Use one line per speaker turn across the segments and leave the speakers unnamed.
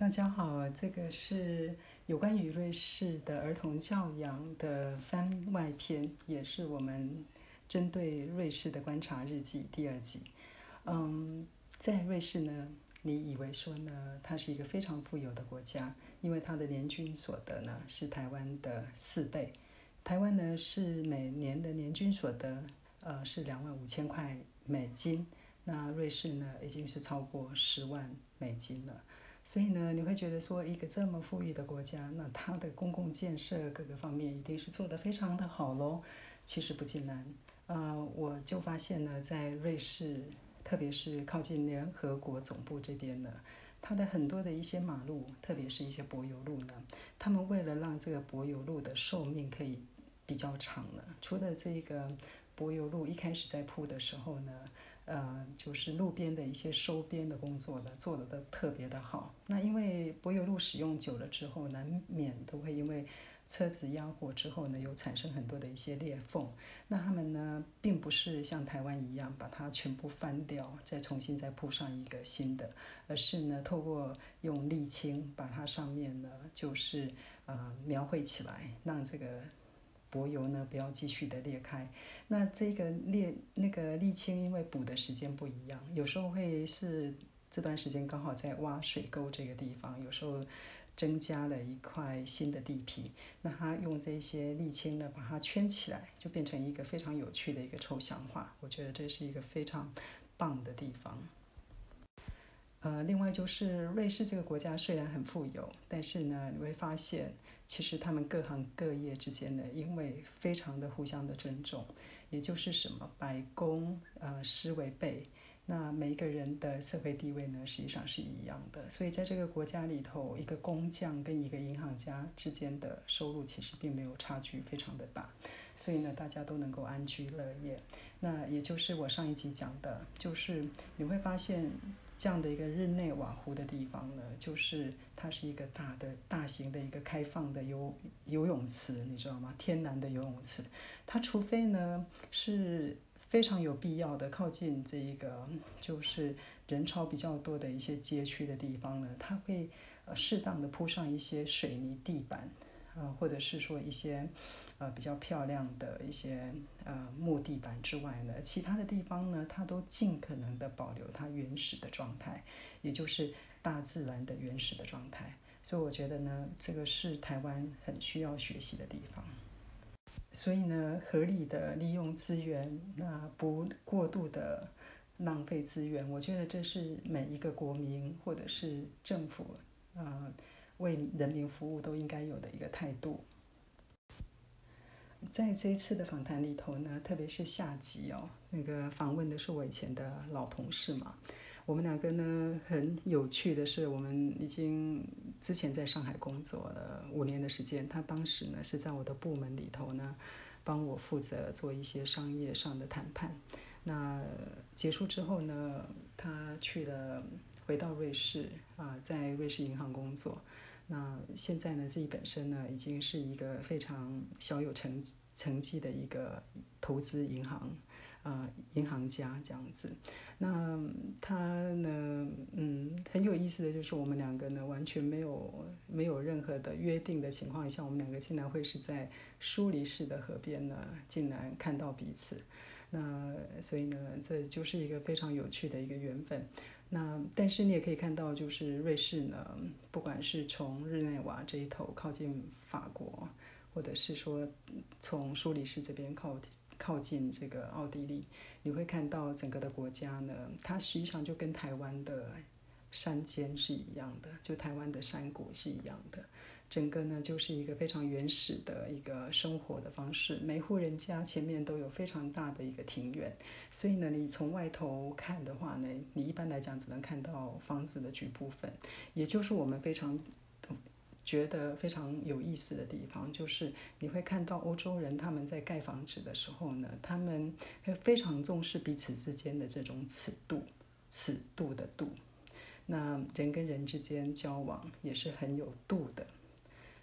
大家好，这个是有关于瑞士的儿童教养的番外篇，也是我们针对瑞士的观察日记第二集。嗯，在瑞士呢，你以为说呢，它是一个非常富有的国家，因为它的年均所得呢是台湾的四倍。台湾呢是每年的年均所得，呃，是两万五千块美金，那瑞士呢已经是超过十万美金了。所以呢，你会觉得说，一个这么富裕的国家，那它的公共建设各个方面一定是做得非常的好喽。其实不尽然，呃，我就发现呢，在瑞士，特别是靠近联合国总部这边呢，它的很多的一些马路，特别是一些柏油路呢，他们为了让这个柏油路的寿命可以比较长呢，除了这个柏油路一开始在铺的时候呢。呃，就是路边的一些收边的工作呢，做的都特别的好。那因为柏油路使用久了之后，难免都会因为车子压过之后呢，有产生很多的一些裂缝。那他们呢，并不是像台湾一样把它全部翻掉，再重新再铺上一个新的，而是呢，透过用沥青把它上面呢，就是呃描绘起来，让这个。柏油呢，不要继续的裂开。那这个裂那个沥青，因为补的时间不一样，有时候会是这段时间刚好在挖水沟这个地方，有时候增加了一块新的地皮。那他用这些沥青呢，把它圈起来，就变成一个非常有趣的一个抽象画。我觉得这是一个非常棒的地方。呃，另外就是瑞士这个国家虽然很富有，但是呢，你会发现。其实他们各行各业之间呢，因为非常的互相的尊重，也就是什么百工呃师为辈，那每一个人的社会地位呢，实际上是一样的。所以在这个国家里头，一个工匠跟一个银行家之间的收入其实并没有差距非常的大，所以呢，大家都能够安居乐业。那也就是我上一集讲的，就是你会发现。这样的一个日内瓦湖的地方呢，就是它是一个大的、大型的一个开放的游游泳池，你知道吗？天然的游泳池，它除非呢是非常有必要的靠近这一个就是人潮比较多的一些街区的地方呢，它会呃适当的铺上一些水泥地板。呃，或者是说一些，呃，比较漂亮的一些呃木地板之外呢，其他的地方呢，它都尽可能的保留它原始的状态，也就是大自然的原始的状态。所以我觉得呢，这个是台湾很需要学习的地方。所以呢，合理的利用资源，那不过度的浪费资源，我觉得这是每一个国民或者是政府，呃。为人民服务都应该有的一个态度。在这一次的访谈里头呢，特别是下集哦，那个访问的是我以前的老同事嘛。我们两个呢，很有趣的是，我们已经之前在上海工作了五年的时间。他当时呢是在我的部门里头呢，帮我负责做一些商业上的谈判。那结束之后呢，他去了，回到瑞士啊，在瑞士银行工作。那现在呢，自己本身呢，已经是一个非常小有成成绩的一个投资银行，呃，银行家这样子。那他呢，嗯，很有意思的就是我们两个呢，完全没有没有任何的约定的情况下，我们两个竟然会是在疏离式的河边呢，竟然看到彼此。那所以呢，这就是一个非常有趣的一个缘分。那但是你也可以看到，就是瑞士呢，不管是从日内瓦这一头靠近法国，或者是说从苏黎世这边靠靠近这个奥地利，你会看到整个的国家呢，它实际上就跟台湾的山间是一样的，就台湾的山谷是一样的。整个呢就是一个非常原始的一个生活的方式，每户人家前面都有非常大的一个庭院，所以呢，你从外头看的话呢，你一般来讲只能看到房子的局部分，也就是我们非常觉得非常有意思的地方，就是你会看到欧洲人他们在盖房子的时候呢，他们会非常重视彼此之间的这种尺度，尺度的度，那人跟人之间交往也是很有度的。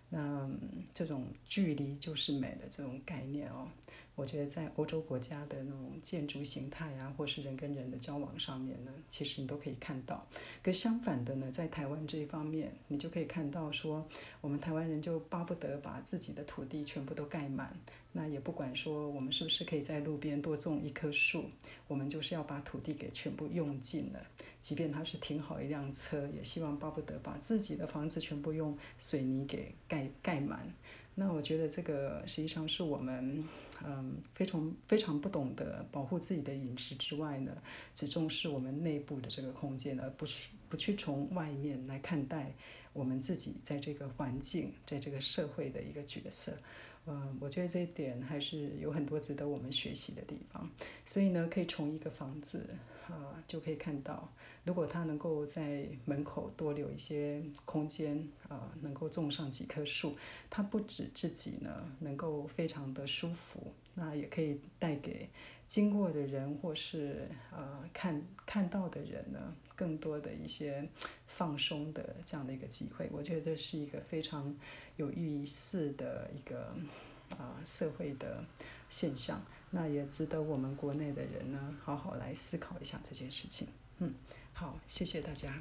那这种距离就是美的这种概念哦，我觉得在欧洲国家的那种建筑形态啊，或是人跟人的交往上面呢，其实你都可以看到。可相反的呢，在台湾这一方面，你就可以看到说，我们台湾人就巴不得把自己的土地全部都盖满，那也不管说我们是不是可以在路边多种一棵树，我们就是要把土地给全部用尽了。即便他是停好一辆车，也希望巴不得把自己的房子全部用水泥给盖盖满。那我觉得这个实际上是我们，嗯，非常非常不懂得保护自己的饮食之外呢，只重视我们内部的这个空间，而不是不去从外面来看待我们自己在这个环境、在这个社会的一个角色。嗯，我觉得这一点还是有很多值得我们学习的地方。所以呢，可以从一个房子啊，就可以看到。如果他能够在门口多留一些空间啊，能够种上几棵树，他不止自己呢能够非常的舒服，那也可以带给经过的人或是呃看看到的人呢更多的一些放松的这样的一个机会。我觉得是一个非常有意思的一个啊社会的现象，那也值得我们国内的人呢好好来思考一下这件事情。嗯。好，谢谢大家。